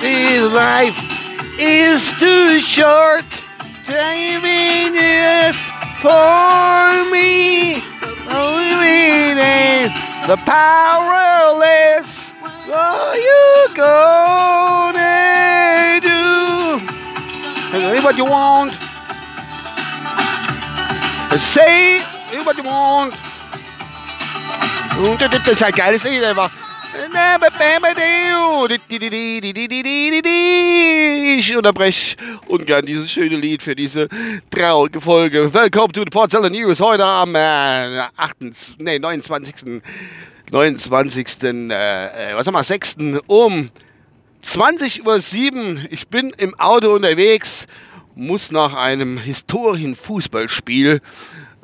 His life is too short. Dreaming is for me. The powerless. Will you gonna do? What you want? Say what you want. Ich unterbreche ungern dieses schöne Lied für diese traurige Folge. Welcome to the Porzeller News heute am äh, 8., nee, 29. 29. Äh, was haben wir, 6. um 20.07 Uhr. Ich bin im Auto unterwegs, muss nach einem historischen Fußballspiel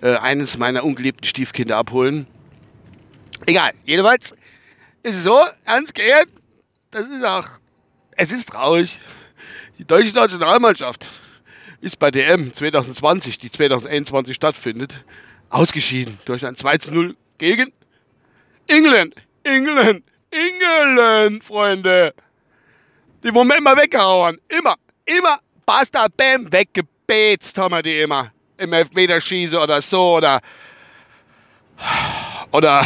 äh, eines meiner ungeliebten Stiefkinder abholen. Egal, jedenfalls ist so, ernst geehrt, das ist auch, es ist traurig. Die deutsche Nationalmannschaft ist bei DM 2020, die 2021 stattfindet, ausgeschieden durch ein 2 zu 0 gegen England. England. England, Freunde. Die Moment immer weggehauen. Immer, immer, basta, bam, weggebetzt haben wir die immer. Im Elfmeterschießen oder so oder, oder,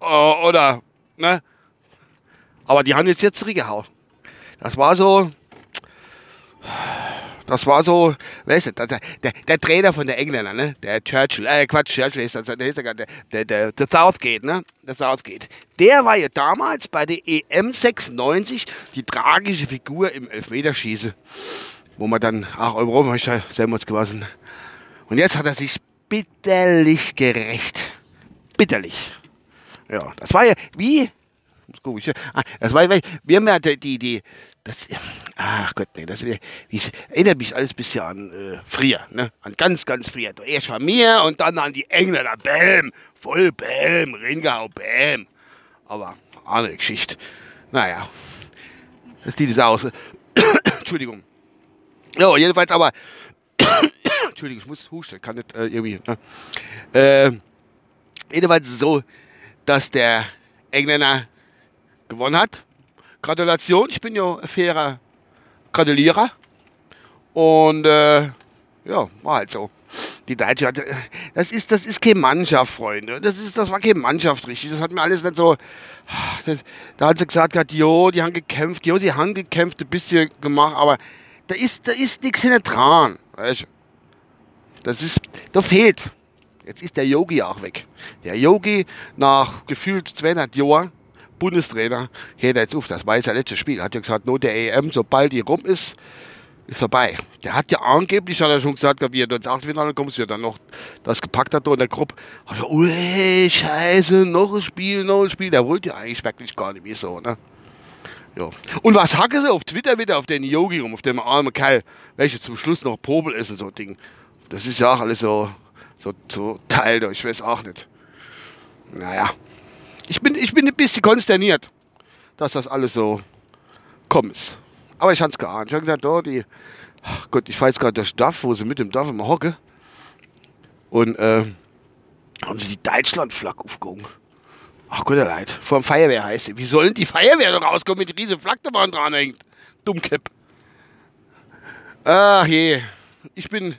oder Ne? Aber die haben jetzt hier zurückgehauen. Das war so. Das war so, weißt du, der, der, Trainer von der Engländer, ne? Der Churchill, äh, Quatsch, Churchill ist das, der ist der, der, der, der Southgate, ne? Der Southgate. Der war ja damals bei der EM 96 die tragische Figur im Elfmeterschießen, wo man dann auch Europameister selber gewesen. Und jetzt hat er sich bitterlich gerecht. Bitterlich. Ja, das war ja wie. Komisch, ah, das war, wir haben ja die, die, das, ach Gott, nee, das wie, erinnert mich alles ein bisschen an äh, früher, ne? An ganz, ganz früher. Erst an mir und dann an die Engländer, Bäm, voll Bäm, Ringau, Bäm. Aber andere Geschichte. Naja, das Lied ist aus. Entschuldigung. Ja, jedenfalls aber, Entschuldigung, ich muss husten, kann nicht äh, irgendwie, ne? Äh, jedenfalls so, dass der Engländer gewonnen hat. Gratulation, ich bin ja fairer Gratulierer. Und äh, ja, war halt so. Die Deutsche hatte, das ist, das ist keine Mannschaft, Freunde. Das, ist, das war keine Mannschaft richtig. Das hat mir alles nicht so. Das, da hat sie gesagt, jo, die haben gekämpft, jo, sie haben gekämpft, ein bisschen gemacht, aber da ist, da ist nichts hinter dran. Weißt? Das ist, da fehlt. Jetzt ist der Yogi auch weg. Der Yogi nach gefühlt 200 Jahren Bundestrainer, hört jetzt auf, das war jetzt sein letztes Spiel. Hat ja gesagt, nur der EM, sobald die rum ist, ist vorbei. Der hat ja angeblich, hat er schon gesagt, wie er ins Achtelfinale kommt, wie er dann noch das gepackt hat in der Gruppe. Hat er, ui, scheiße, noch ein Spiel, noch ein Spiel. Der wollte ja eigentlich wirklich gar nicht mehr so, ne? Ja. Und was hacken sie auf Twitter wieder auf den Yogi rum, auf dem armen Kerl, welcher zum Schluss noch Popel ist und so Ding. Das ist ja auch alles so so, so Teil da, ich weiß auch nicht. Naja, ich bin, ich bin ein bisschen konsterniert, dass das alles so kommt. Aber ich habe es geahnt. Ich habe gesagt, oh, die, ach Gott, ich fahre jetzt gerade durch Dorf, wo sie mit dem Dorf immer hocke. Und äh, haben sie die Deutschlandflagge aufgehoben. Ach Gott, leid. Vor dem Feuerwehr heißt sie. Wie sollen die Feuerwehr noch rauskommen, mit riesen Flagge da dran hängt? Dummkipp. Ach je, ich bin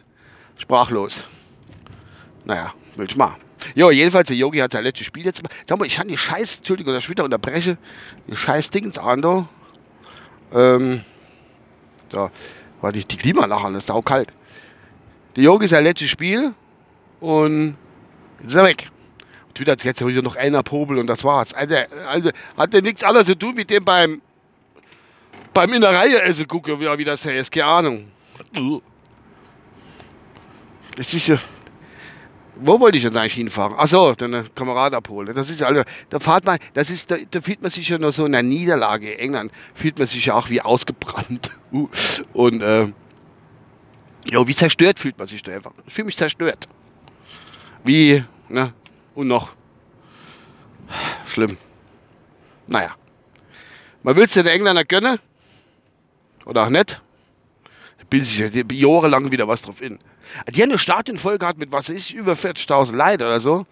sprachlos. Naja, will ich mal. Jo, jedenfalls, der Yogi hat sein letztes Spiel jetzt. Sag mal, ich habe die Scheiß, Entschuldigung, dass ich wieder unterbreche, die Scheiß Dings an da. Ähm, da war die, die Klimaanlage ist saukalt. Der Yogi ist sein letztes Spiel und jetzt ist er weg. Und wieder jetzt wieder noch einer Pobel und das war's. Also, also hat er nichts anderes zu tun mit dem beim beim in der Reihe essen gucken, wie, wie das heißt. Keine Ahnung. Das ist ja wo wollte ich jetzt eigentlich hinfahren? Achso, den Kamerad abholen. Das ist also, da fahrt man, das ist, da, da fühlt man sich ja nur so in der Niederlage in England, fühlt man sich ja auch wie ausgebrannt. Und äh, ja, wie zerstört fühlt man sich da einfach. Ich fühle mich zerstört. Wie, ne? Und noch. Schlimm. Naja. Man will es den Engländer gönnen. Oder auch nicht. Bildet sich ja jahrelang wieder was drauf in. Die haben eine Stadionfolge gehabt mit, was ist, über 40.000 Leuten oder so.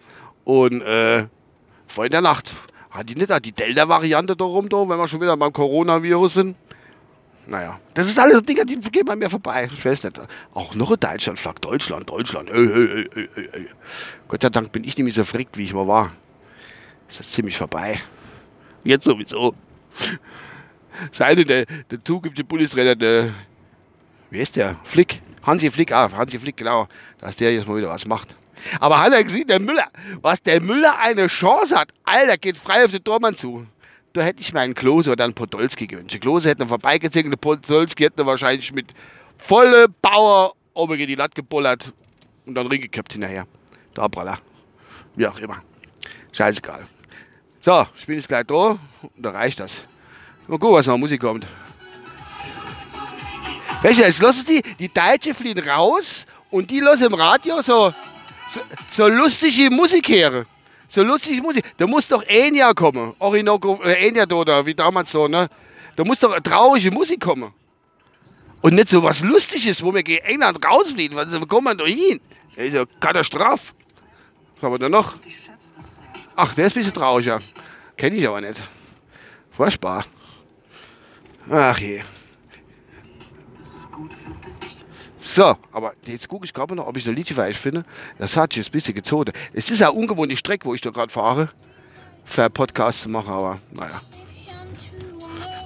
Und äh, vor in der Nacht Hat die nicht die Delta-Variante da rum, da, wenn wir schon wieder beim Coronavirus sind? Naja, das ist alles so Dinge, die gehen bei mir vorbei. Ich weiß nicht. Auch noch in Deutschland, Flagg Deutschland, Deutschland. Ey, ey, ey, Gott sei Dank bin ich nicht mehr so verrückt, wie ich mal war. Das ist ziemlich vorbei. Jetzt sowieso. Seine, der, der zukünftige Bundesräder, der, wie ist der? Flick. Hansi Flick, ah, Hansi Flick, genau. Dass der jetzt mal wieder was macht. Aber hat er gesehen, der Müller, was der Müller eine Chance hat. Alter, geht frei auf den Tormann zu da hätte ich mir einen Klose oder einen Podolski gewünscht. Klose hätte vorbeigezogen, der Podolski hätte wahrscheinlich mit volle Power oben gegen die Latte gebullert und dann ringeköpft hinterher. Da Braller. Wie auch immer. Scheißegal. So, ich bin jetzt gleich da und da reicht das. Mal gucken, was noch Musik kommt. Weißt du, jetzt lassen die, die Deutsche fliehen raus und die lassen im Radio so, so, so lustige Musik hören. So lustig Musik. Da muss doch Enya kommen. Orinoco, äh, Enya oder wie damals so, ne? Da muss doch traurige Musik kommen. Und nicht so was Lustiges, wo wir gegen England rausfliegen. Was kommen wir da hin? Das ist ja Katastrophe. Was haben wir da noch? Ach, der ist ein bisschen trauriger. Kenne ich aber nicht. Furchtbar. Ach je. So, aber jetzt gucke ich gerade noch, ob ich ein Liedchen für finde. Das hat sich ein bisschen gezogen. Es ist ja ungewohnte Strecke, wo ich da gerade fahre, für einen Podcast zu machen, aber naja.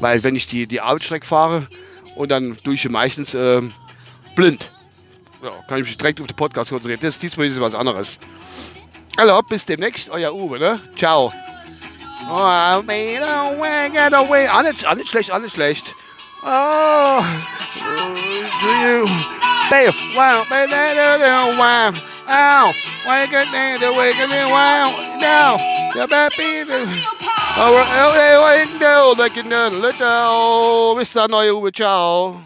Weil wenn ich die, die Arbeitsstrecke fahre und dann tue ich meistens äh, blind. Ja, kann ich mich direkt auf den Podcast konzentrieren. Das ist diesmal ist was anderes. Also, bis demnächst, euer Uwe, ne? Ciao. Oh, made away, get away. Auch nicht, auch nicht schlecht, auch nicht schlecht. Oh, to you. Babe, wow, babe, that little wow. Ow, wake up, day, the wake up, day, wow. Now, the baby, the. All right, okay, wake up, like you know, little. Miss, I know you with y'all.